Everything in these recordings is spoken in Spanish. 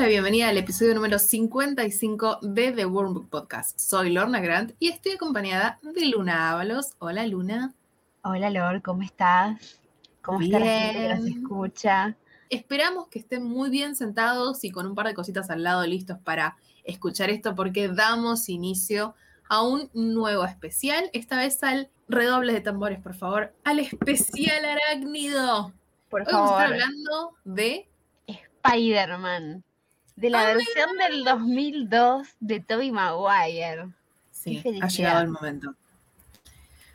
la bienvenida al episodio número 55 de The Worm Book Podcast. Soy Lorna Grant y estoy acompañada de Luna Ábalos. Hola Luna. Hola Lor, ¿cómo estás? ¿Cómo está la gente que nos Bien. escucha? Esperamos que estén muy bien sentados y con un par de cositas al lado listos para escuchar esto porque damos inicio a un nuevo especial, esta vez al redoble de tambores, por favor, al especial arácnido. Por Hoy vamos a estar hablando de Spider-Man, de la Oh my versión del 2002 de Tobey Maguire. Sí, ha llegado el momento.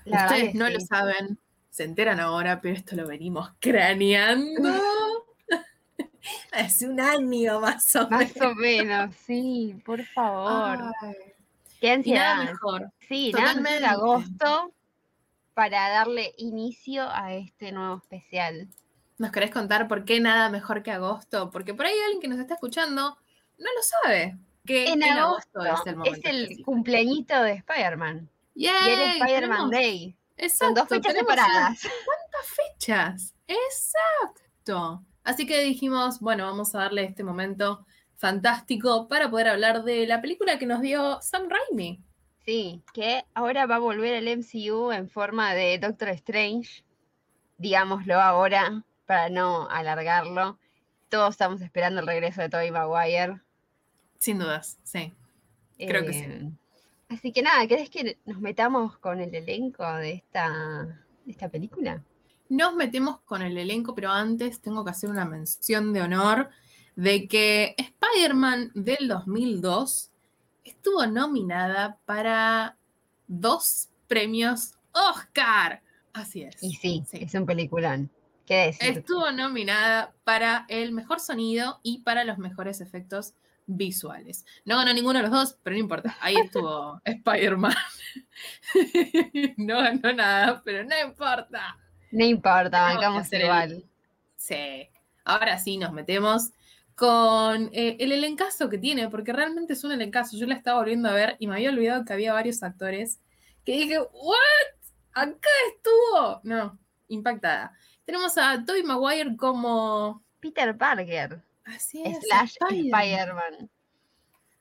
La Ustedes no lo saben, se enteran ahora, pero esto lo venimos craneando hace un año más o menos. Más o menos, sí, por favor. Ay, Qué y nada ansiedad. mejor. Sí, nada mejor Totalmente. agosto para darle inicio a este nuevo especial. ¿Nos querés contar por qué nada mejor que agosto? Porque por ahí alguien que nos está escuchando no lo sabe. Que En agosto es el momento. es el cumpleañito de Spider-Man. Y el Spider-Man Day. Son Exacto, dos fechas separadas. fechas. Exacto. Así que dijimos, bueno, vamos a darle este momento fantástico para poder hablar de la película que nos dio Sam Raimi. Sí, que ahora va a volver el MCU en forma de Doctor Strange. Digámoslo ahora, para no alargarlo. Todos estamos esperando el regreso de Tobey Maguire. Sin dudas, sí. Creo que sí. Eh, Así que nada, ¿querés que nos metamos con el elenco de esta, de esta película? Nos metemos con el elenco, pero antes tengo que hacer una mención de honor de que Spider-Man del 2002 estuvo nominada para dos premios Oscar. Así es. Y sí, Sí. es un peliculón. ¿Qué decir? Estuvo nominada para el mejor sonido y para los mejores efectos visuales. No ganó ninguno de los dos, pero no importa. Ahí estuvo Spider-Man. no ganó nada, pero no importa. No importa, bancamos el- igual. Sí. Ahora sí nos metemos con eh, el elencazo que tiene, porque realmente es un elencazo. Yo la estaba volviendo a ver y me había olvidado que había varios actores que dije, ¿what? ¿Acá estuvo? No, impactada. Tenemos a Tobey Maguire como. Peter Parker, Así es. slash Spider-Man.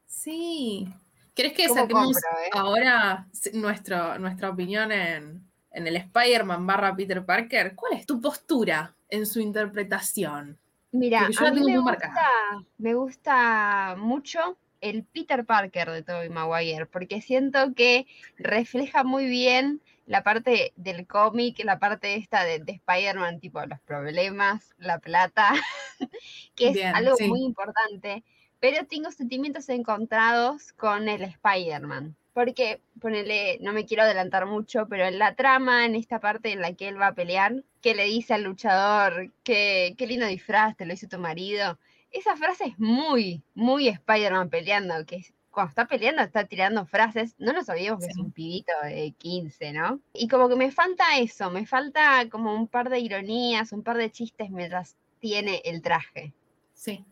Sí. ¿Querés que ¿Cómo saquemos compro, eh? ahora nuestro, nuestra opinión en, en el Spider-Man barra Peter Parker? ¿Cuál es tu postura en su interpretación? Mira, yo la a mí tengo me muy gusta, me gusta mucho el Peter Parker de Tobey Maguire, porque siento que refleja muy bien la parte del cómic, la parte esta de, de Spider-Man, tipo los problemas, la plata, que es Bien, algo sí. muy importante, pero tengo sentimientos encontrados con el Spider-Man. Porque, ponele, no me quiero adelantar mucho, pero en la trama, en esta parte en la que él va a pelear, que le dice al luchador, que qué lindo disfraz, te lo hizo tu marido. Esa frase es muy, muy Spider-Man peleando, que es- cuando está peleando está tirando frases, no nos olvidemos que es un pibito de 15, ¿no? Y como que me falta eso, me falta como un par de ironías, un par de chistes mientras tiene el traje. Sí.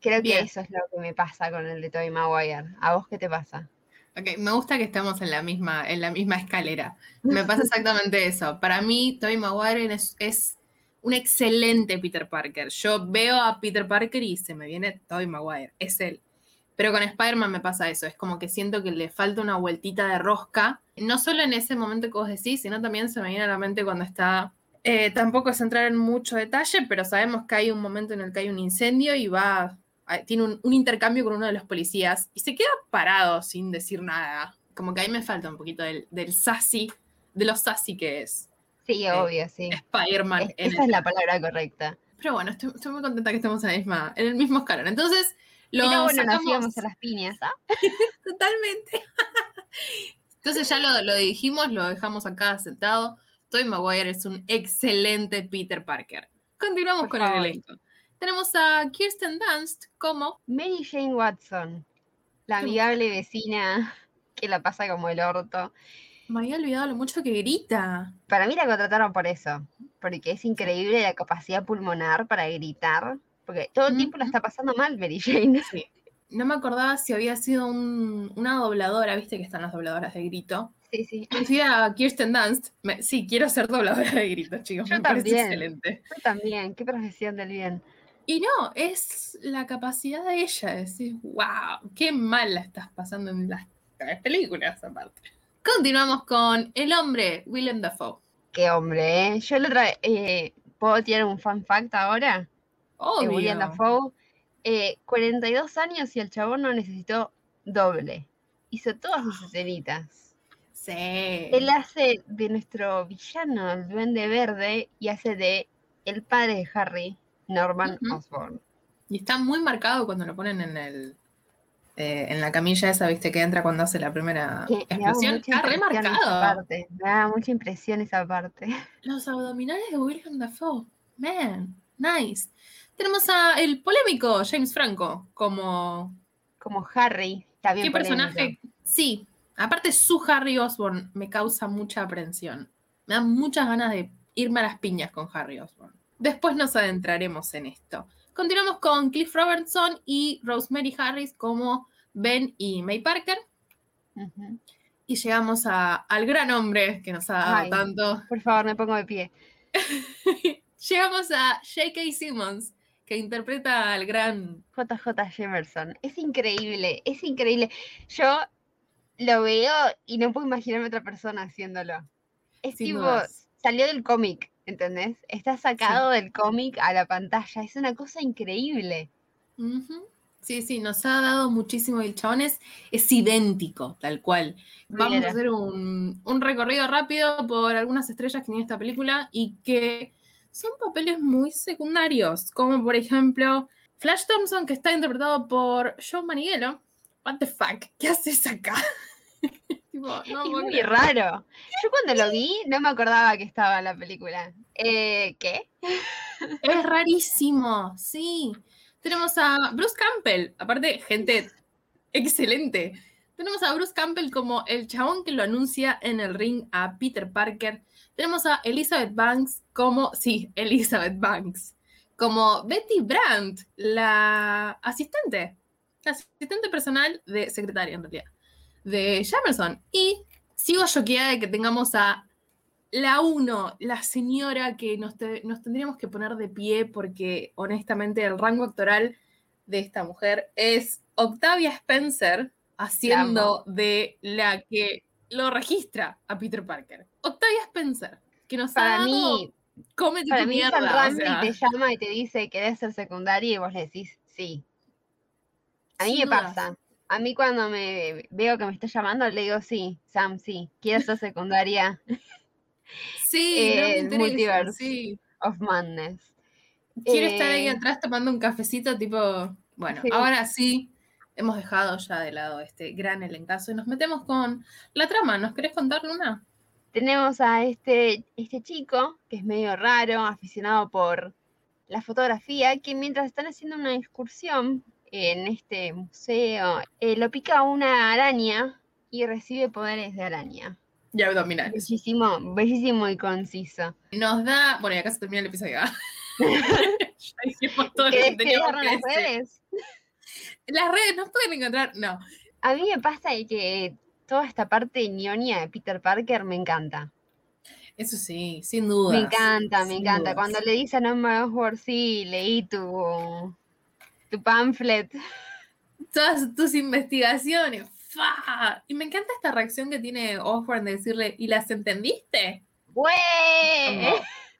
Creo Bien. que eso es lo que me pasa con el de Tobey Maguire. ¿A vos qué te pasa? Ok, me gusta que estemos en la misma, en la misma escalera. Me pasa exactamente eso. Para mí, Tobey Maguire es, es un excelente Peter Parker. Yo veo a Peter Parker y se me viene Tobey Maguire. Es él. Pero con Spider-Man me pasa eso. Es como que siento que le falta una vueltita de rosca. No solo en ese momento que vos decís, sino también se me viene a la mente cuando está. eh, tampoco es entrar en mucho detalle, pero sabemos que hay un momento en el que hay un incendio y va. Tiene un, un intercambio con uno de los policías y se queda parado sin decir nada. Como que ahí me falta un poquito del, del sassy, de lo sassy que es Sí, Eh, obvio, sí. Spider-Man. Es- esa el- es la palabra correcta. Pero bueno, estoy, estoy muy contenta que estemos en, la misma, en el mismo escalón. Entonces, lo Pero bueno, nos íbamos a las piñas, ¿ah? totalmente. Entonces ya lo, lo dijimos, lo dejamos acá sentado. Tobey Maguire es un excelente Peter Parker. Continuamos Por con favor. el elenco. Tenemos a Kirsten Dunst como Mary Jane Watson, la amigable vecina que la pasa como el orto. Me había olvidado lo mucho que grita. Para mí la contrataron por eso, porque es increíble la capacidad pulmonar para gritar, porque todo el tiempo la está pasando mal Mary Jane. Sí. No me acordaba si había sido un- una dobladora, viste que están las dobladoras de grito. Sí, sí. Conocí a Kirsten Dunst. Me- sí, quiero ser dobladora de grito, chicos. Yo me parece también. excelente. Yo también, qué profesión del bien. Y no, es la capacidad de ella de decir, wow, qué mal la estás pasando en las, películas aparte. Continuamos con el hombre, Willem Dafoe. Qué hombre, ¿eh? Yo lo trae, eh, ¿puedo tirar un fun fact ahora? Obvio. Willem Dafoe, 42 eh, años y el chabón no necesitó doble. Hizo todas sus escenitas. Sí. Él hace de nuestro villano, el duende verde, y hace de el padre de Harry, Norman Osborn. Y está muy marcado cuando lo ponen en el eh, en la camilla esa, viste, que entra cuando hace la primera expresión. Está remarcado. Me da mucha impresión esa parte. Los abdominales de William Dafoe. Man, nice. Tenemos a el polémico James Franco como. Como Harry. ¿Qué personaje? Sí. Aparte, su Harry Osborn me causa mucha aprensión. Me dan muchas ganas de irme a las piñas con Harry Osborn. Después nos adentraremos en esto. Continuamos con Cliff Robertson y Rosemary Harris como Ben y May Parker. Y llegamos al gran hombre que nos ha dado tanto. Por favor, me pongo de pie. llegamos a J.K. Simmons, que interpreta al gran JJ Jamerson. Es increíble, es increíble. Yo lo veo y no puedo imaginarme otra persona haciéndolo. Es tipo, salió del cómic. ¿entendés? Está sacado del cómic a la pantalla, es una cosa increíble. Sí, sí, nos ha dado muchísimo. El chabón es, idéntico, tal cual. Vamos a hacer un, recorrido rápido por algunas estrellas que tiene esta película y que son papeles muy secundarios, como por ejemplo Flash Thompson, que está interpretado por John Maniguelo. What the fuck, ¿qué haces acá? es muy raro. Yo cuando lo vi no me acordaba que estaba en la película. Eh, ¿Qué? Es rarísimo, sí. Tenemos a Bruce Campbell, aparte, gente excelente. Tenemos a Bruce Campbell como el chabón que lo anuncia en el ring a Peter Parker. Tenemos a Elizabeth Banks como, sí, Elizabeth Banks, como Betty Brandt, la asistente, la asistente personal de secretaria en realidad de Jamerson. Y sigo choqueada de que tengamos a la uno, la señora que nos, tendríamos que poner de pie porque honestamente el rango actoral de esta mujer es Octavia Spencer haciendo de la que lo registra a Peter Parker. Octavia Spencer, que nos para ha dado mí, come para mí mierda, te llama y te dice que debe ser secundaria y vos le decís sí. A mí me pasa. A mí cuando me veo que me está llamando, le digo, sí, Sam, sí, quiero ser secundaria. Sí, eh, Multiverse sí. of Madness. Quiero estar ahí eh, atrás tomando un cafecito, tipo, bueno, ahora sí, hemos dejado ya de lado este gran elencazo y nos metemos con la trama. ¿Nos querés contar, Luna? Tenemos a este, este chico, que es medio raro, aficionado por la fotografía, que mientras están haciendo una excursión en este museo, eh, lo pica una araña y recibe poderes de araña. Y abdominales. Bellísimo, bellísimo y conciso. Nos da. Bueno, y acá se termina el episodio. ya dijimos todo lo que teníamos que las redes? Las redes nos pueden encontrar. No. A mí me pasa que toda esta parte ñoña de Peter Parker me encanta. Eso sí, sin duda. Me encanta, me encanta. Cuando le dice a No Osborn, sí, leí tu tu pamphlet. Todas tus investigaciones. Y me encanta esta reacción que tiene Osborne de decirle, ¿y las entendiste?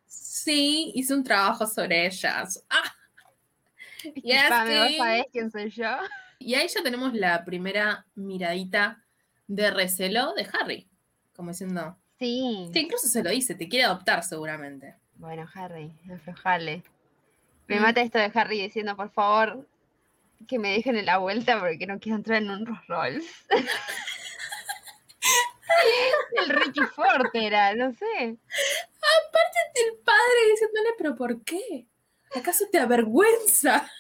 sí, hice un trabajo sobre ellas. ¡Ah! Y ¿Sabes quién soy yo? Y ahí ya tenemos la primera miradita de recelo de Harry. Como diciendo. Sí. Sí, incluso se lo dice, te quiere adoptar seguramente. Bueno, Harry, aflojale. Me mata esto de Harry diciendo, por favor, que me dejen en la vuelta porque no quiero entrar en un Rolls Royce. el Ricky Ford era, no sé. Aparte el padre diciéndole, pero ¿por qué? ¿Acaso te avergüenza?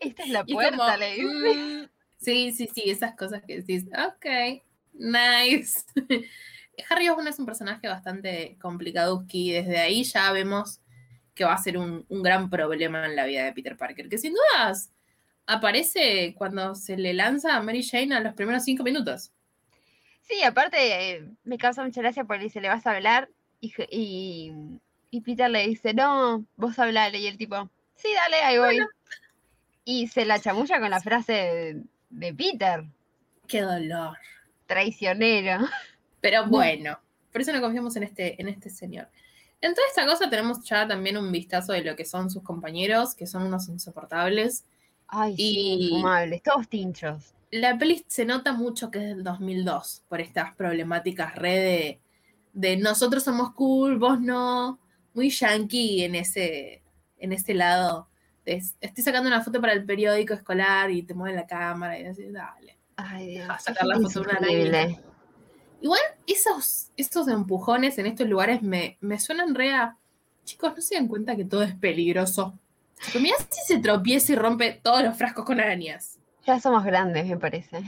Esta es la puerta, le dice. Mm, sí, sí, sí, esas cosas que decís, ok, nice. Harry Osborn es un personaje bastante complicado y desde ahí ya vemos que va a ser un, gran problema en la vida de Peter Parker, que sin dudas aparece cuando se le lanza a Mary Jane a los primeros cinco minutos. Sí, aparte eh, me causa mucha gracia porque le dice, ¿le vas a hablar? Y, y, Peter le dice, no, vos hablale. Y el tipo, sí, dale, ahí voy. Y se la chamulla con la frase de, de Peter, Qué dolor. Traicionero. Pero bueno, por eso no confiamos en este, en este señor. En toda esta cosa tenemos ya también un vistazo de lo que son sus compañeros, que son unos insoportables. Ay, sí, Y- infumables, todos tinchos. La peli se nota mucho que es del 2002, por estas problemáticas re de, de nosotros somos cool, vos no. Muy yankee en ese, en ese lado. de, estoy sacando una foto para el periódico escolar y te mueven la cámara y decís, dale. Ay, Dios. a sacar la foto de una. Igual esos, esos empujones en estos lugares me, me suenan re a... Chicos, ¿no se dan cuenta que todo es peligroso? Pero mirá si se tropieza y rompe todos los frascos con arañas. Ya somos grandes, me parece.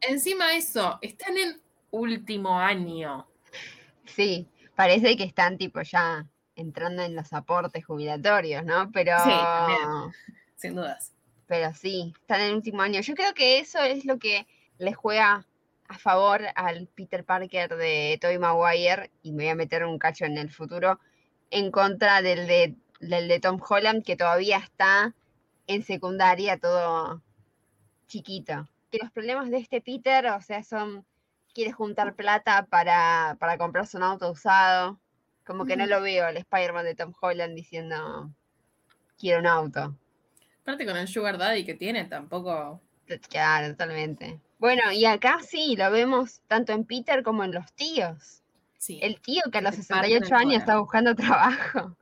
Encima eso, están en último año. Sí, parece que están tipo ya entrando en los aportes jubilatorios, ¿no? Pero Sí, también. Sin dudas. Pero sí, están en el último año. Yo creo que eso es lo que le juega a favor al Peter Parker de Tobey Maguire, y me voy a meter un cacho en el futuro, en contra del de, del de Tom Holland, que todavía está en secundaria todo chiquito. Que los problemas de este Peter, o sea, son, quiere juntar plata para, para comprarse un auto usado. Como que no lo veo al Spider-Man de Tom Holland diciendo, quiero un auto. Aparte con el Sugar Daddy que tiene, tampoco... Claro, totalmente. Bueno, y acá sí, lo vemos tanto en Peter como en los tíos. Sí. El tío que a los Te parten el 68 años está buscando trabajo.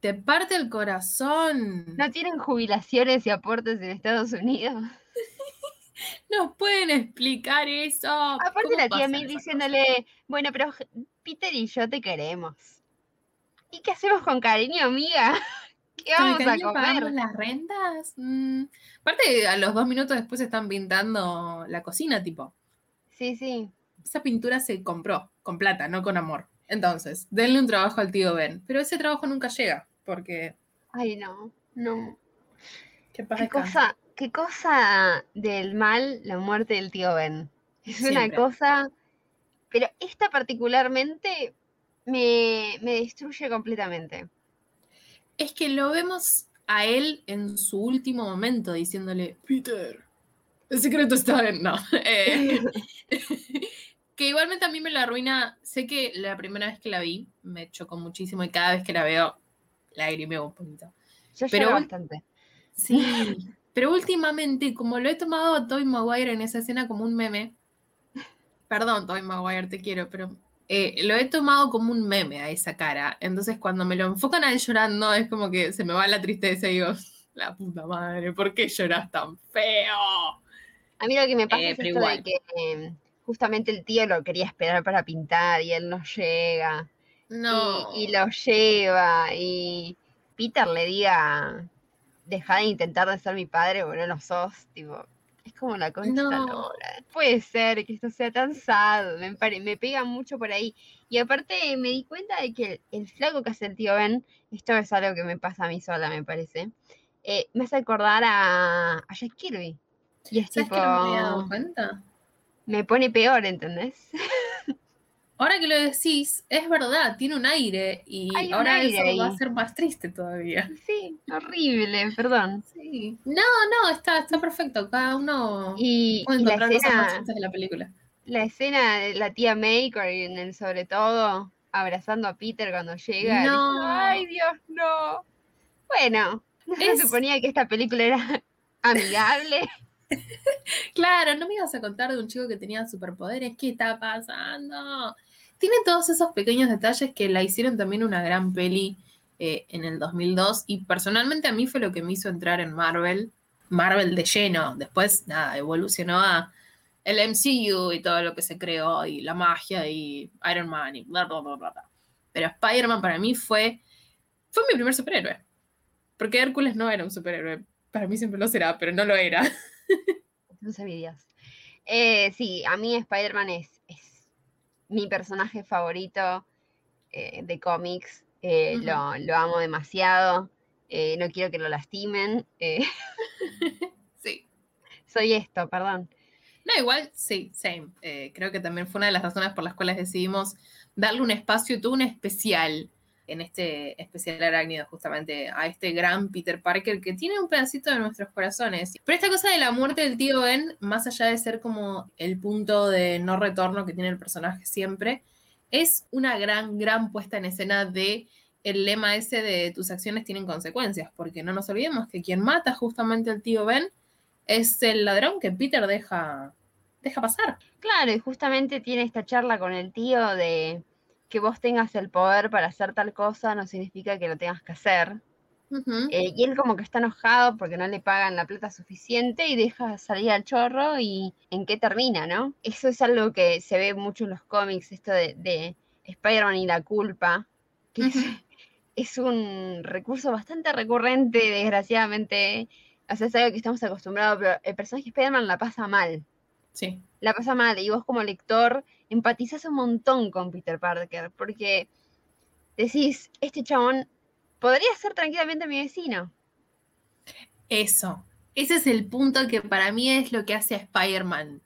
Te parte el corazón. No tienen jubilaciones y aportes en Estados Unidos. ¿Nos pueden explicar eso? Aparte ¿Cómo la tía May diciéndole, bueno, pero Peter y yo te queremos. ¿Y qué hacemos con cariño, amiga? ¿Qué ¿Con el vamos a comer? las rentas? Mm, Aparte, a los dos minutos después están pintando la cocina, tipo. Sí, sí. Esa pintura se compró con plata, no con amor. Entonces, denle un trabajo al tío Ben. Pero ese trabajo nunca llega, porque. Ay, no, no. ¿Qué pasa? Qué cosa, qué cosa del mal la muerte del tío Ben. Es una cosa, pero esta particularmente me, me destruye completamente. Es que lo vemos a él en su último momento diciéndole: Peter, el secreto está en. No. Eh, que igualmente a mí me la arruina. Sé que la primera vez que la vi me chocó muchísimo y cada vez que la veo, lagrimeo un poquito. Yo Pero bastante. Sí, pero últimamente, como lo he tomado a Tobey Maguire en esa escena como un meme, perdón, Tobey Maguire, te quiero, pero eh, lo he tomado como un meme a esa cara. Entonces, cuando me lo enfocan a él llorando, es como que se me va la tristeza y digo, la puta madre, ¿por qué lloras tan feo? A mí lo que me pasa Eh, es esto de que eh, justamente el tío lo quería esperar para pintar y él no llega. No. Y, y lo lleva y Peter le diga, deja de intentar de ser mi padre porque no sos, tipo, es como de la No. Puede ser que esto sea tan sad, me, pare- me pega mucho por ahí. Y aparte me di cuenta de que el, el flaco que hace el tío Ben, esto es algo que me pasa a mí sola, me parece, eh, me hace acordar a, a Jack Kirby. Y es ¿Sabes tipo, que no me había dado cuenta? me pone peor, ¿entendés? Ahora que lo decís, es verdad, tiene un aire y un ahora aire eso va a ser más triste todavía. Sí, horrible, perdón. Sí. No, no, está, está perfecto. Cada uno Y, puede y la encontrar cosas más escena, chistes de la película. la escena de la tía May con el sobre todo abrazando a Peter cuando llega. No. Ay, Dios, no. Bueno, no se Es- suponía que esta película era amigable. Claro, no me ibas a contar de un chico que tenía superpoderes. ¿Qué está pasando? Tiene todos esos pequeños detalles que la hicieron también una gran peli eh, en el 2002 y personalmente a mí fue lo que me hizo entrar en Marvel. Marvel de lleno. Después, nada, evolucionó a el MCU y todo lo que se creó y la magia y Iron Man y bla, bla, bla, bla. Pero Spider-Man para mí fue, fue mi primer superhéroe. Porque Hércules no era un superhéroe. Para mí siempre lo será, pero no lo era. No sabía Dios. Eh, sí, a mí Spider-Man es mi personaje favorito eh, de cómics. eh, lo, lo amo demasiado. eh, no quiero que lo lastimen. Sí. soy esto, perdón. No, igual, sí, same. Creo que también fue una de las razones por las cuales decidimos darle un espacio y todo un especial en este especial arácnido justamente a este gran Peter Parker que tiene un pedacito de nuestros corazones. Pero esta cosa de la muerte del tío Ben, más allá de ser como el punto de no retorno que tiene el personaje siempre, es una gran, gran puesta en escena de el lema ese de tus acciones tienen consecuencias, porque no nos olvidemos que quien mata justamente al tío Ben es el ladrón que Peter deja, deja pasar. Claro, y justamente tiene esta charla con el tío de que vos tengas el poder para hacer tal cosa no significa que lo tengas que hacer. Eh, y él como que está enojado porque no le pagan la plata suficiente y deja salir al chorro y en qué termina, ¿no? Eso es algo que se ve mucho en los cómics, esto de, de Spider-Man y la culpa, que es, un recurso bastante recurrente, desgraciadamente. O sea, es algo que estamos acostumbrados, pero el personaje Spider-Man la pasa mal. Sí. La pasa mal y vos como lector empatizas un montón con Peter Parker porque decís, este chabón podría ser tranquilamente mi vecino. Eso, ese es el punto que para mí es lo que hace a Spider-Man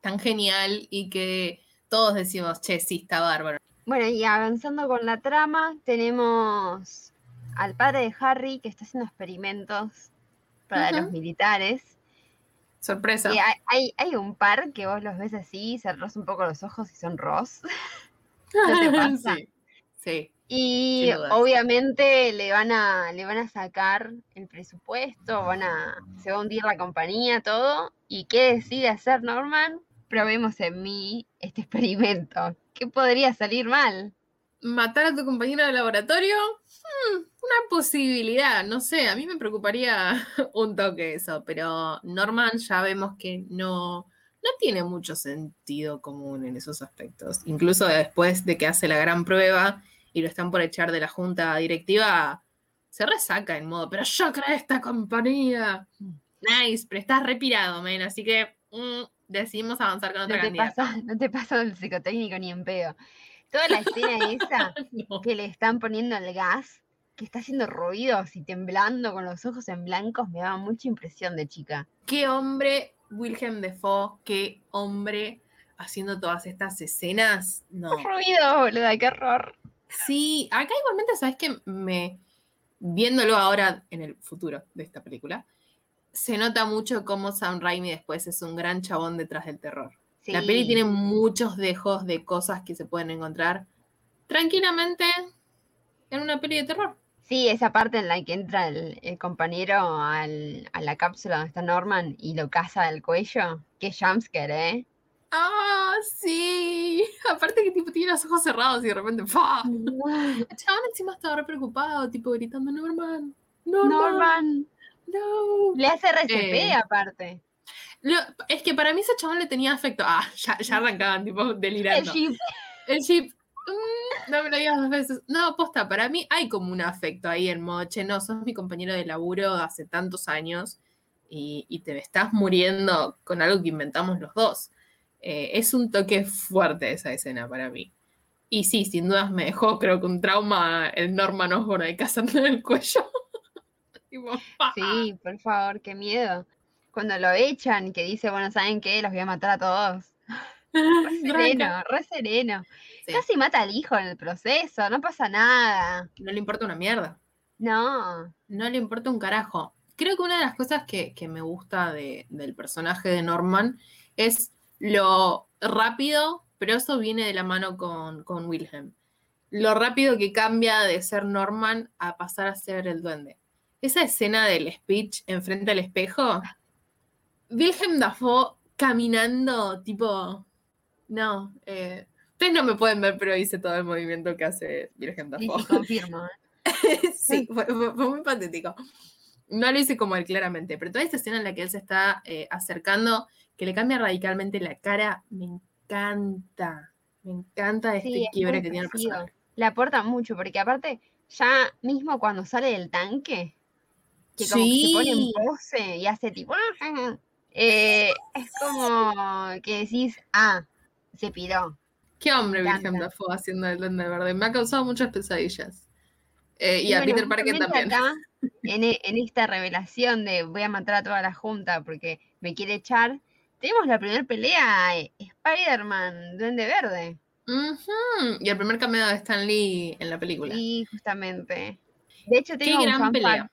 tan genial y que todos decimos, che, sí, está bárbaro. Bueno, y avanzando con la trama, tenemos al padre de Harry que está haciendo experimentos para los militares. Sorpresa. Hay, hay, un par que vos los ves así, cerrás un poco los ojos y son ros. Sí, sí. Y obviamente le van a, le van a sacar el presupuesto, van a, se va a hundir la compañía, todo. ¿Y qué decide hacer Norman? Probemos en mí este experimento. ¿Qué podría salir mal? ¿Matar a tu compañero de laboratorio? Hmm, una posibilidad, no sé, a mí me preocuparía un toque eso, pero Norman ya vemos que no, no tiene mucho sentido común en esos aspectos. Incluso después de que hace la gran prueba y lo están por echar de la junta directiva, se resaca en modo, pero yo creé esta compañía. Nice, pero estás repirado, men, así que mm, decidimos avanzar con otra no te no te pasa el psicotécnico ni en pedo. Toda la escena esa que le están poniendo el gas, que está haciendo ruidos y temblando con los ojos en blancos, me daba mucha impresión de chica. Qué hombre Wilhelm Defoe, qué hombre haciendo todas estas escenas. No. Qué ruido, boluda, qué horror. Sí, acá igualmente, ¿sabes que Me, viéndolo ahora en el futuro de esta película, se nota mucho cómo Sam Raimi después es un gran chabón detrás del terror. La peli tiene muchos dejos de cosas que se pueden encontrar tranquilamente en una peli de terror. Sí, esa parte en la que entra el, compañero a la cápsula donde está Norman y lo caza del cuello. Qué jumpscare, ¿eh? Ah, sí. Aparte que tipo tiene los ojos cerrados y de repente ¡fa! El chabón encima estaba re preocupado, tipo gritando Norman. Norman. No. Le hace RCP eh, aparte. Es que para mí ese chabón le tenía afecto. Ah, ya, ya arrancaban, tipo, delirando. El chip. El chip. Mm, no me lo digas dos veces. No, posta, para mí hay como un afecto ahí en moche. No, sos mi compañero de laburo hace tantos años y, y te estás muriendo con algo que inventamos los dos. Eh, es un toque fuerte esa escena para mí. Y sí, sin dudas me dejó, creo que un trauma el Norman Osborn ahí cazando en el cuello. sí, por favor, qué miedo. Cuando lo echan, que dice, bueno, ¿saben qué? Los voy a matar a todos. Re sereno, re sereno. Casi mata al hijo en el proceso, no pasa nada. No le importa una mierda. No. No le importa un carajo. Creo que una de las cosas que, me gusta del personaje de Norman es lo rápido, pero eso viene de la mano con, con Wilhelm. Lo rápido que cambia de ser Norman a pasar a ser el duende. Esa escena del speech enfrente al espejo, Wilhelm Dafoe caminando, tipo, no, eh, ustedes no me pueden ver, pero hice todo el movimiento que hace Wilhelm Dafoe. Sí, confirmo. sí, fue, muy patético. No lo hice como él, claramente, pero toda esta escena en la que él se está eh, acercando que le cambia radicalmente la cara, me encanta. Me encanta este quiebre que tiene el personaje. Le aporta mucho, porque aparte, ya mismo cuando sale del tanque, que como que se pone en pose y hace tipo. Eh, es como que decís, ah, se piró. Qué hombre Virgen Dafoe haciendo el Duende Verde. Me ha causado muchas pesadillas. Eh, y, a Peter Parker también. en, e, en, esta revelación de voy a matar a toda la junta porque me quiere echar, tenemos la primera pelea, eh, Spider-Man, Duende Verde. Y el primer cameo de Stan Lee en la película. Y justamente. De hecho, Qué tengo un gran fan pelea. fact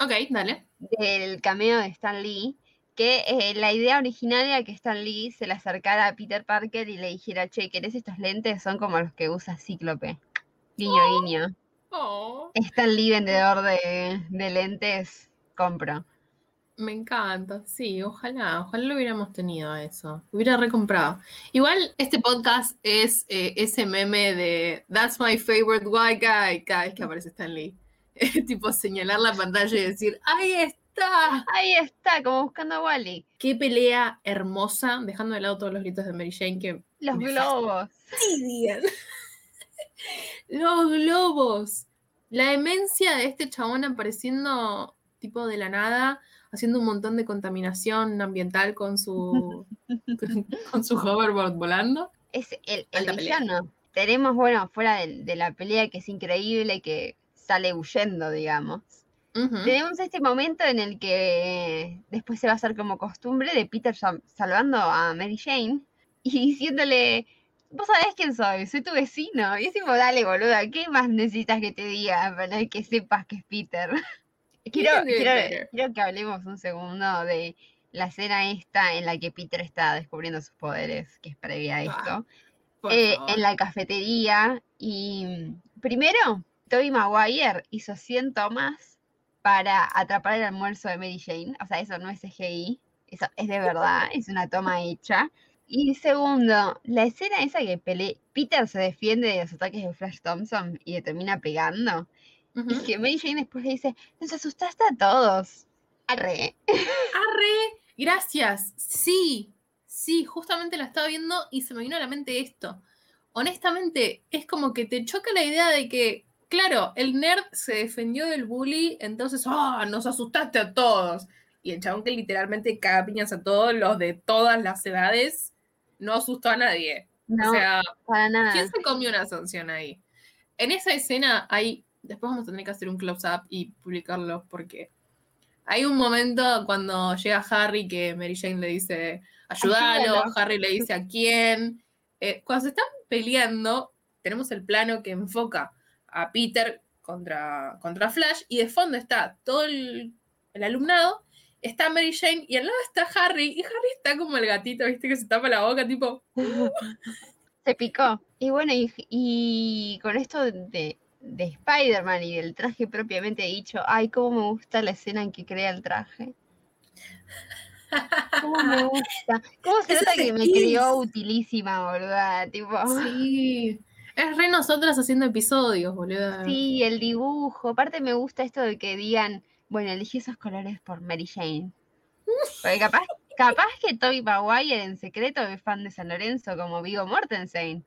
Ok, dale. del cameo de Stan Lee, que eh, la idea original era que Stan Lee se le acercara a Peter Parker y le dijera, che, ¿querés estos lentes? Son como los que usa Cíclope. Guiño, guiño. Oh, Stan Lee, vendedor de, de lentes, compro. me encanta. Sí, ojalá, ojalá lo hubiéramos tenido eso. Hubiera recomprado. Igual este podcast es eh, ese meme de That's my favorite white guy cada vez que aparece Stan Lee. tipo señalar la pantalla y decir, ahí está. Ahí está, como buscando a Wally. Qué pelea hermosa, dejando de lado todos los gritos de Mary Jane que Los globos. fastidian. Los globos. La demencia de este chabón apareciendo tipo de la nada, haciendo un montón de contaminación ambiental con su con, con su hoverboard volando. Es el, el villano. Tenemos, bueno, fuera de, de la pelea que es increíble, que sale huyendo, digamos. Tenemos este momento en el que después se va a hacer como costumbre de Peter sal- salvando a Mary Jane y diciéndole, vos sabés quién soy, soy tu vecino. Y es tipo, dale, boluda, ¿qué más necesitas que te diga para que sepas que es Peter? Quiero, quiero, quiero que hablemos un segundo de la escena esta en la que Peter está descubriendo sus poderes, que es previa a Ah, esto eh, en la cafetería. Y primero Toby Maguire hizo 100 tomas para atrapar el almuerzo de Mary Jane, o sea, eso no es CGI, eso es de verdad, es una toma hecha. Y segundo, la escena esa que pele- Peter se defiende de los ataques de Flash Thompson y le termina pegando, y que Mary Jane después le dice, nos asustaste a todos. Arre. Arre, gracias. Sí, sí, justamente la estaba viendo y se me vino a la mente esto. Honestamente, es como que te choca la idea de que, claro, el nerd se defendió del bully, entonces, ¡ah! nos asustaste a todos. Y el chabón que literalmente caga piñas a todos los de todas las edades, no asustó a nadie. No, o sea, para nada. ¿quién se comió una sanción ahí? En esa escena hay, después vamos a tener que hacer un close-up y publicarlo porque hay un momento cuando llega Harry que Mary Jane le dice, ayúdalo, Ayúdalo. Harry le dice a quién. Eh, cuando se están peleando, tenemos el plano que enfoca a Peter contra, contra Flash y de fondo está todo el, el alumnado, está Mary Jane y al lado está Harry y Harry está como el gatito, viste, que se tapa la boca, tipo, Se picó. Y bueno, y, y con esto de, de Spider-Man y del traje propiamente dicho, ay, cómo me gusta la escena en que crea el traje. ¿Cómo me gusta? ¿Cómo se nota que me crió utilísima, boluda? Tipo, Sí. Es re nosotras haciendo episodios, boludo. sí, el dibujo. Aparte me gusta esto de que digan, bueno, elegí esos colores por Mary Jane. Porque capaz, capaz que Toby Maguire en secreto es fan de San Lorenzo como Vigo Mortensen.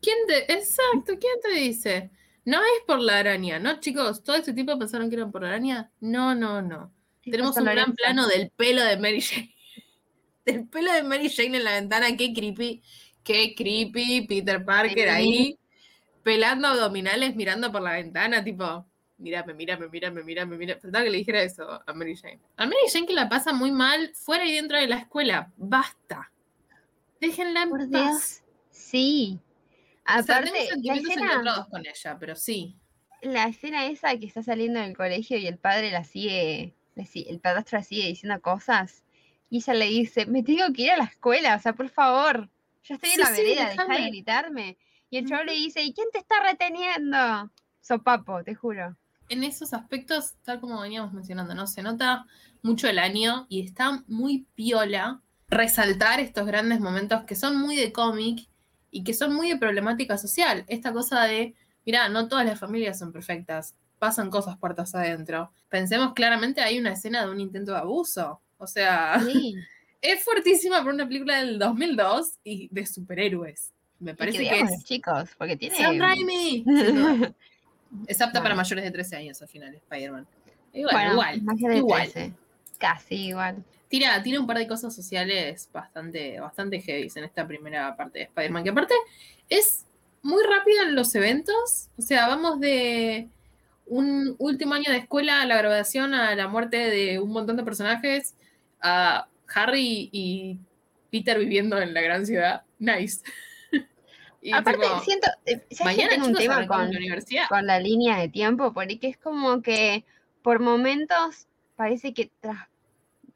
¿Quién te, exacto, ¿quién te dice? No es por la araña, ¿no, chicos? ¿Todo este tipo pensaron que eran por la araña? No, no, no. Tenemos un gran plano del pelo de Mary Jane. del pelo de Mary Jane en la ventana, qué creepy. Qué creepy. Peter Parker ahí, pelando abdominales, mirando por la ventana, tipo, mírame, mírame, mírame, mírame, mírame. Faltaba que le dijera eso a Mary Jane. A Mary Jane que la pasa muy mal fuera y dentro de la escuela. Basta. Déjenla en Por paz. Dios. Sí. O sea, Aparte, tengo la sentimientos escena, encontrados con ella, pero sí. la escena esa que está saliendo del colegio y el padre la sigue, el padrastro la sigue diciendo cosas y ella le dice, me tengo que ir a la escuela, o sea, por favor, ya estoy Sí, en la sí, vereda, deja de gritarme. Y el chavo le dice, ¿y quién te está reteniendo? Sopapo, te juro. En esos aspectos, tal como veníamos mencionando, ¿no? Se nota mucho el año y está muy piola resaltar estos grandes momentos que son muy de cómic y que son muy de problemática social. Esta cosa de, mira, no todas las familias son perfectas, pasan cosas puertas adentro. Pensemos claramente, hay una escena de un intento de abuso. O sea, Sí. es fuertísima por una película del 2002 y de superhéroes. Me parece que digamos es chicos, porque tiene... Sam Raimi. Es apta para mayores de 13 años al final, Spider-Man. Igual, bueno, igual. mayor de igual. 13. Casi igual. Tira, tira un par de cosas sociales bastante, bastante heavy en esta primera parte de Spider-Man, que aparte es muy rápido en los eventos. O sea, vamos de un último año de escuela a la graduación, a la muerte de un montón de personajes, a Harry y Peter viviendo en la gran ciudad. Nice. Y Aparte, tipo, siento, eh, ¿sabes que mañana tengo un tema con, la universidad. con la línea de tiempo? Porque es como que por momentos parece que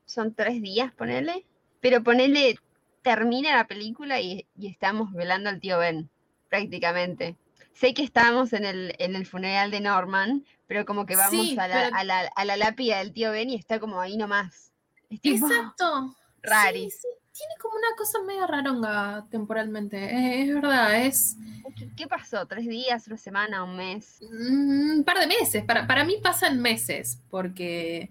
son tres días, ponele, pero ponele, termina la película y, y estamos velando al tío Ben, prácticamente. Sé que estábamos en el, en el funeral de Norman, pero como que vamos Sí, a, la, pero- a, la, a la lápida del tío Ben y está como ahí nomás. Es tipo, Exacto. rari. Sí, sí, tiene como una cosa medio raronga temporalmente. Eh, es verdad, es ¿qué, qué pasó? ¿Tres días, una semana, un mes? mm, un par de meses. Para, para mí pasan meses, porque,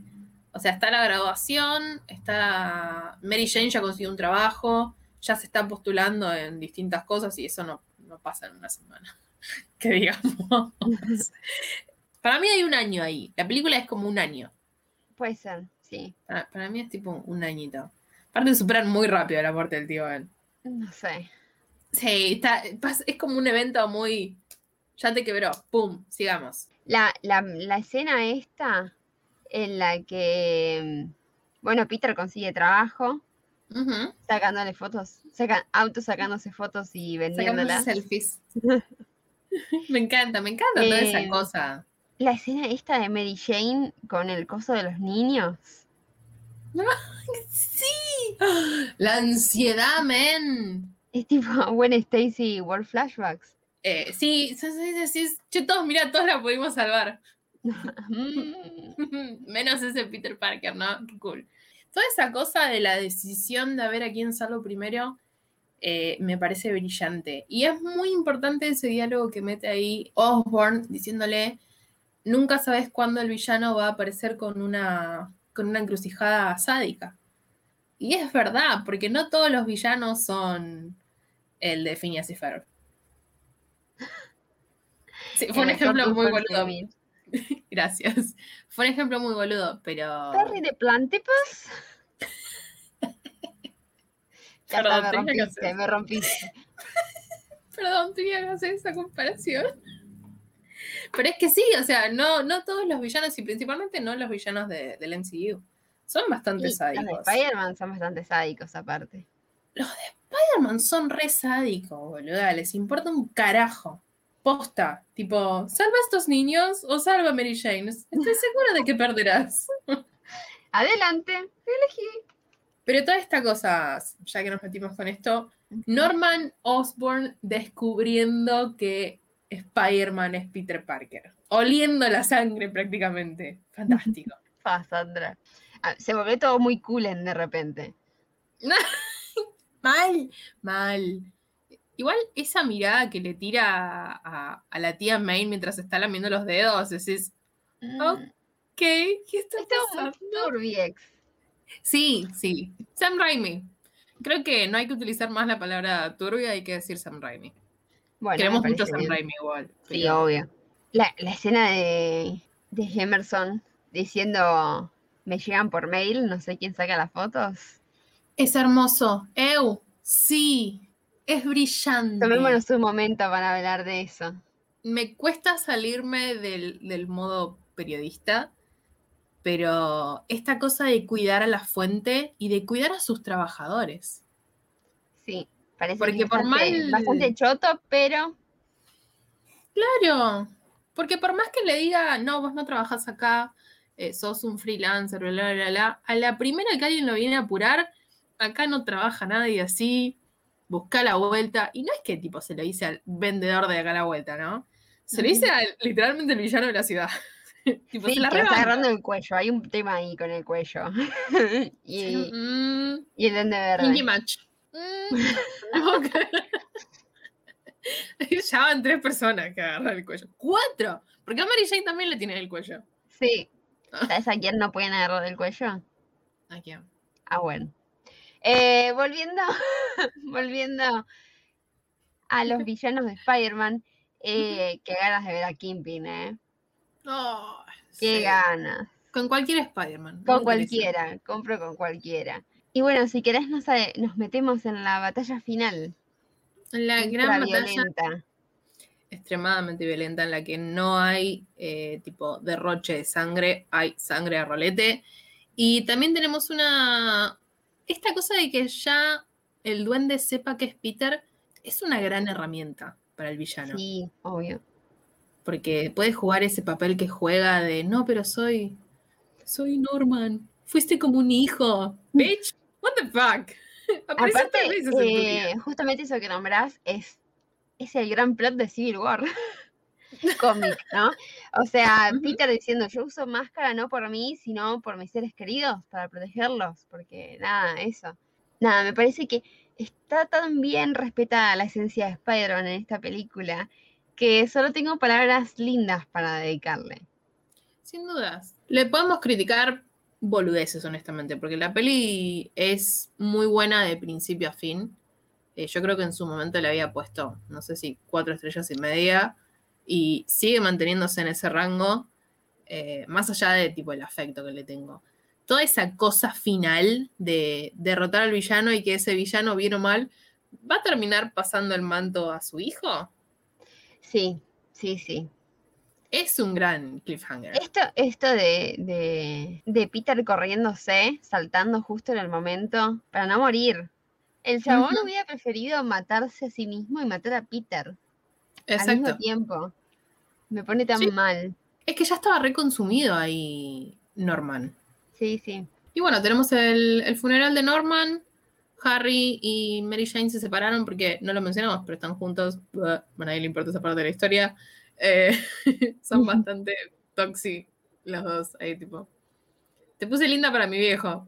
o sea, está la graduación, está Mary Jane ya consiguió un trabajo, ya se está postulando en distintas cosas y eso no, no pasa en una semana. Que digamos. para mí hay un año ahí. La película es como un año. Puede ser, sí. Para, para mí es tipo un añito. Aparte superan muy rápido la muerte del tío Ben. No sé. Sí, está, es como un evento muy. Ya te quebró. ¡Pum! Sigamos. La, la, la escena esta en la que, mm, bueno, Peter consigue trabajo, sacándole fotos, saca, autos sacándose fotos y vendiéndolas. selfies. me encanta, me encanta toda esa Eh, cosa. La escena esta de Mary Jane con el coso de los niños. ¡Sí! La ansiedad, men. Es tipo When Stacy World Flashbacks. Eh, sí, sí, sí, todos, mira, todos la pudimos salvar. Mm, Menos ese Peter Parker, ¿no? Qué cool. Toda esa cosa de la decisión de a ver a quién salvo primero eh, me parece brillante. Y es muy importante ese diálogo que mete ahí Osborn diciéndole, nunca sabes cuándo el villano va a aparecer con una, con una encrucijada sádica. Y es verdad, porque no todos los villanos son el de Phineas y Ferb. Sí, fue un ejemplo muy boludo. Gracias. Fue un ejemplo muy boludo, pero. Perry de Plantipus. Perdón, me rompiste, hacer. me rompiste. Perdón, tenía que hacer esa comparación. Pero es que sí, o sea, no, no todos los villanos, y principalmente no los villanos de- del MCU, son bastante Y los de sádicos. Spider-Man son bastante sádicos aparte. Spider-Man son re sádicos, boluda, les importa un carajo. Posta, tipo, ¿salva a estos niños o salva a Mary Jane? Estoy segura de que perderás. Adelante, elegí. Pero toda esta cosa, ya que nos metimos con esto, Norman Osborn descubriendo que Spider-Man es Peter Parker. Oliendo la sangre prácticamente. Fantástico. Pa, Sandra. Ah, Se volvió todo muy coolen de repente. mal, mal. Igual esa mirada que le tira a, a la tía May mientras está lamiendo los dedos, decís, Mm, ¿qué? ¿Qué está pasando? turbiex. Sí, sí. Sam Raimi. Creo que no hay que utilizar más la palabra turbia, hay que decir Sam Raimi. Bueno, Queremos mucho Sam bien. Raimi igual. Sí, pero- obvio. La, la escena de, de Emerson diciendo me llegan por mail, no sé quién saca las fotos. Es hermoso. Eu, sí. Es brillante. Tomémonos un momento para hablar de eso. Me cuesta salirme del, del modo periodista, pero esta cosa de cuidar a la fuente y de cuidar a sus trabajadores. Sí, parece Porque por bastante, mal- bastante choto, pero Claro, porque por más que le diga, no, vos no trabajás acá, eh, sos un freelancer, bla, bla, bla, bla, a la primera que alguien lo viene a apurar, acá no trabaja nadie así, busca la vuelta, y no es que tipo se lo dice al vendedor de acá a la vuelta, ¿no? Se lo dice al, literalmente al villano de la ciudad. tipo, sí, se la está agarrando el cuello. Hay un tema ahí con el cuello. y, Mm, y el Verde. Indie match. Mm, ya van tres personas que agarran el cuello. ¡Cuatro! Porque a Mary Jane también le tiene el cuello. Sí. ¿Sabes a quién no pueden agarrar el cuello? ¿A quién? Ah, bueno. Eh, volviendo, volviendo a los villanos de Spider-Man, eh, qué ganas de ver a Kingpin, ¿eh? Oh, Qué sí. ganas. Con cualquier Spider-Man. Con interesa. cualquiera, compro con cualquiera. Y bueno, si querés nos, nos metemos en la batalla final. La gran batalla violenta. Extremadamente violenta en la que no hay eh, tipo derroche de sangre, hay sangre a rolete. Y también tenemos una. Esta cosa de que ya el duende sepa que es Peter es una gran herramienta para el villano. Sí, obvio. Porque puede jugar ese papel que juega de, no, pero soy, soy Norman, fuiste como un hijo. Bitch, what the fuck. Aparece Aparte, veces eh, justamente eso que nombrás es, es el gran plot de Civil War. cómic, ¿no? O sea. Peter diciendo, yo uso máscara no por mí, sino por mis seres queridos, para protegerlos, porque nada, eso. Nada, me parece que está tan bien respetada la esencia de Spider-Man en esta película, que solo tengo palabras lindas para dedicarle. Sin dudas. Le podemos criticar boludeces, honestamente, porque la peli es muy buena de principio a fin. Eh, yo creo que en su momento le había puesto, no sé si cuatro estrellas y media, y sigue manteniéndose en ese rango, eh, más allá de tipo el afecto que le tengo. Toda esa cosa final de derrotar al villano y que ese villano, bien o mal, va a terminar pasando el manto a su hijo, Sí, sí, sí. es un gran cliffhanger. Esto, esto de, de, de Peter corriéndose, saltando justo en el momento, para no morir. El chabón Ujú. hubiera preferido matarse a sí mismo y matar a Peter al mismo Exacto. tiempo. Me pone tan Sí. mal. Es que ya estaba reconsumido ahí Norman. Sí, sí. Y bueno, tenemos el, el funeral de Norman. Harry y Mary Jane se separaron porque no lo mencionamos, pero están juntos. Bueno, a nadie le importa esa parte de la historia. Eh, son bastante toxic los dos ahí, tipo. Te puse linda para mi viejo.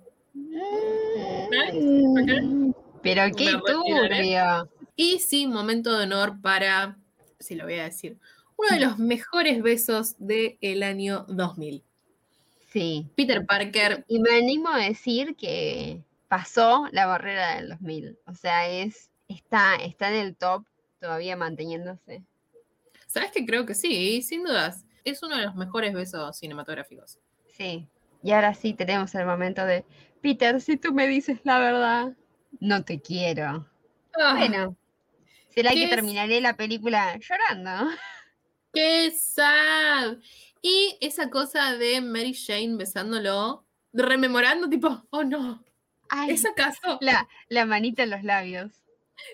Mm, Pero qué turbio. Y sí, momento de honor para, sí lo voy a decir, uno de los mejores besos del año 2000. Sí. Peter Parker Y me animo a decir que pasó la barrera del 2000. O sea, es está, está en el top todavía manteniéndose. ¿Sabes que Creo que sí, sin dudas. Es uno de los mejores besos cinematográficos. Sí. Y ahora sí tenemos el momento de Peter, si tú me dices la verdad, no te quiero. Ah, Bueno, será ¿Qué que es? terminaré la película llorando. ¡Qué sad! Y esa cosa de Mary Jane besándolo, rememorando, tipo, oh no, Ay, ¿es acaso? la, la manita en los labios.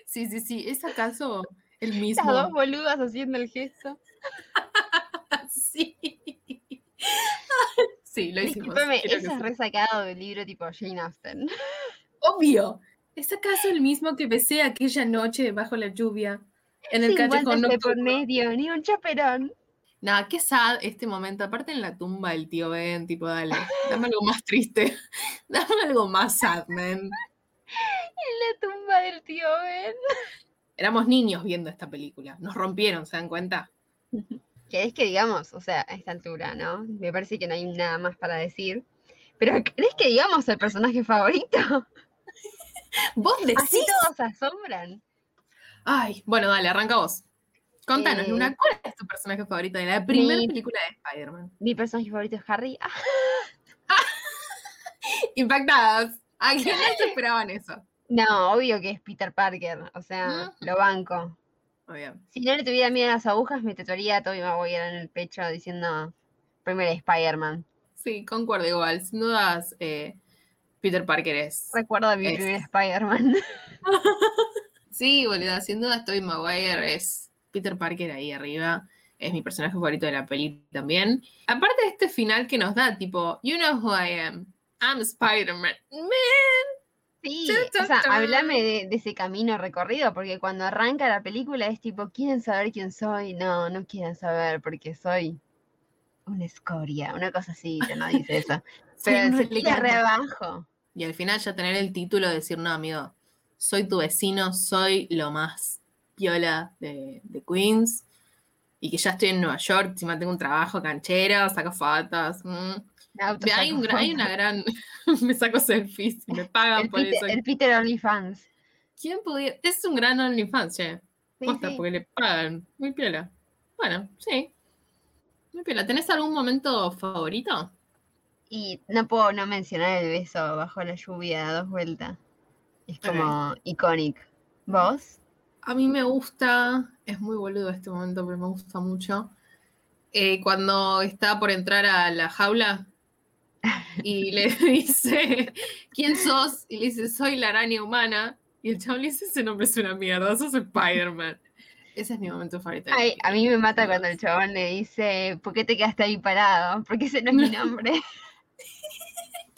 Sí, sí, sí, ¿es acaso el Las mismo? dos boludas haciendo el gesto. Sí. Sí, lo hicimos. Eso es resacado del libro tipo Jane Austen. Obvio. ¿Es acaso el mismo que besé aquella noche bajo la lluvia en el Sin callejón por medio, ni un chaperón. Nada, qué sad este momento. Aparte en la tumba del tío Ben, tipo, dale, dame algo más triste. Dame algo más sad, man. En la tumba del tío Ben. Éramos niños viendo esta película. Nos rompieron, ¿se dan cuenta? ¿Querés que digamos? O sea, a esta altura, ¿no? Me parece que no hay nada más para decir. Pero ¿querés que digamos el personaje favorito? ¿Vos Así decís? todos se asombran. Ay, bueno, dale, arranca vos. Contanos, Eh, Luna, ¿cuál es tu personaje favorito de la primera película de Spider-Man? Mi personaje favorito es Harry. Ah, Impactadas. ¿A quién no se esperaban eso? no, obvio que es Peter Parker. O sea, Ujú. lo banco. Bien. Si no le tuviera miedo a las agujas, me tatuaría a Tobey Maguire en el pecho diciendo primer Spider-Man. Sí, concuerdo igual. Sin dudas, eh, Peter Parker es. Recuerdo a mi Es- primer Spider-Man. Sí, boluda, sin duda Tobey Maguire es Peter Parker ahí arriba. Es mi personaje favorito de la peli también. Aparte de este final que nos da, tipo, you know who I am. I'm Spider-Man. Man. Sí, o sea, háblame de, de ese camino recorrido, porque cuando arranca la película es tipo, ¿quieren saber quién soy? No, no quieren saber porque soy una escoria, una cosa así, que no dice eso. Pero se relegado. re abajo. Y al final ya tener el título de decir, no, amigo, soy tu vecino, soy lo más piola de, de Queens. Y que ya estoy en Nueva York, encima tengo un trabajo canchero, saco fotos. mm. Ve, Hay, un una gran... me saco selfies y me pagan el, por eso. Peter, el Peter OnlyFans. ¿Quién podía...? Es un gran OnlyFans, che. Sí, Posta, sí. porque le pagan. Muy piola. Bueno, sí. Muy piola. ¿Tenés algún momento favorito? Y no puedo no mencionar el beso bajo la lluvia a dos vueltas. Es como icónico. ¿Vos? A mí me gusta, es muy boludo este momento, pero me gusta mucho. eh, cuando está por entrar a la jaula y le dice, ¿quién sos? Y le dice, soy la araña humana. Y el chabón le dice, ese nombre es una mierda, sos Spider-Man. Ese es mi momento favorito. Ay, a mí me mata cuando el chabón le dice, ¿por qué te quedaste ahí parado? Porque ese no es mi nombre.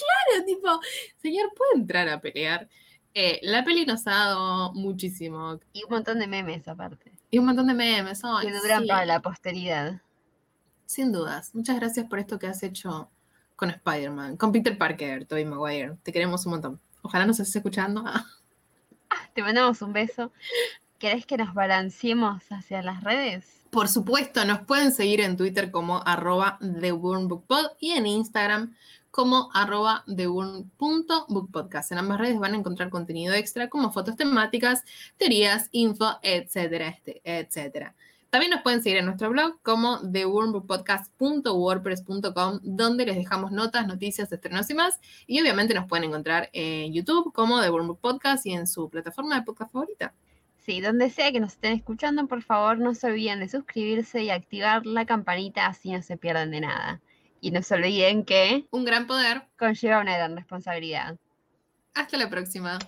Claro, tipo, señor, ¿puede entrar a pelear? Eh, la peli nos ha dado muchísimo. Y un montón de memes aparte. Y un montón de memes. que duran para la posteridad. Sin dudas. Muchas gracias por esto que has hecho con Spider-Man, con Peter Parker, Tobey Maguire. Te queremos un montón. Ojalá nos estés escuchando. Ah, te mandamos un beso. ¿Querés que nos balanceemos hacia las redes? Por supuesto, nos pueden seguir en Twitter como arroba y en Instagram como arroba En ambas redes van a encontrar contenido extra como fotos temáticas, teorías, info, etcétera, este, etcétera. También nos pueden seguir en nuestro blog como thewormbookpodcast.wordpress.com, donde les dejamos notas, noticias, estrenos y más. Y obviamente nos pueden encontrar en YouTube como The Wormbook Podcast y en su plataforma de podcast favorita. Sí, donde sea que nos estén escuchando, por favor no se olviden de suscribirse y activar la campanita así no se pierdan de nada. Y no se olviden que un gran poder conlleva una gran responsabilidad. Hasta la próxima.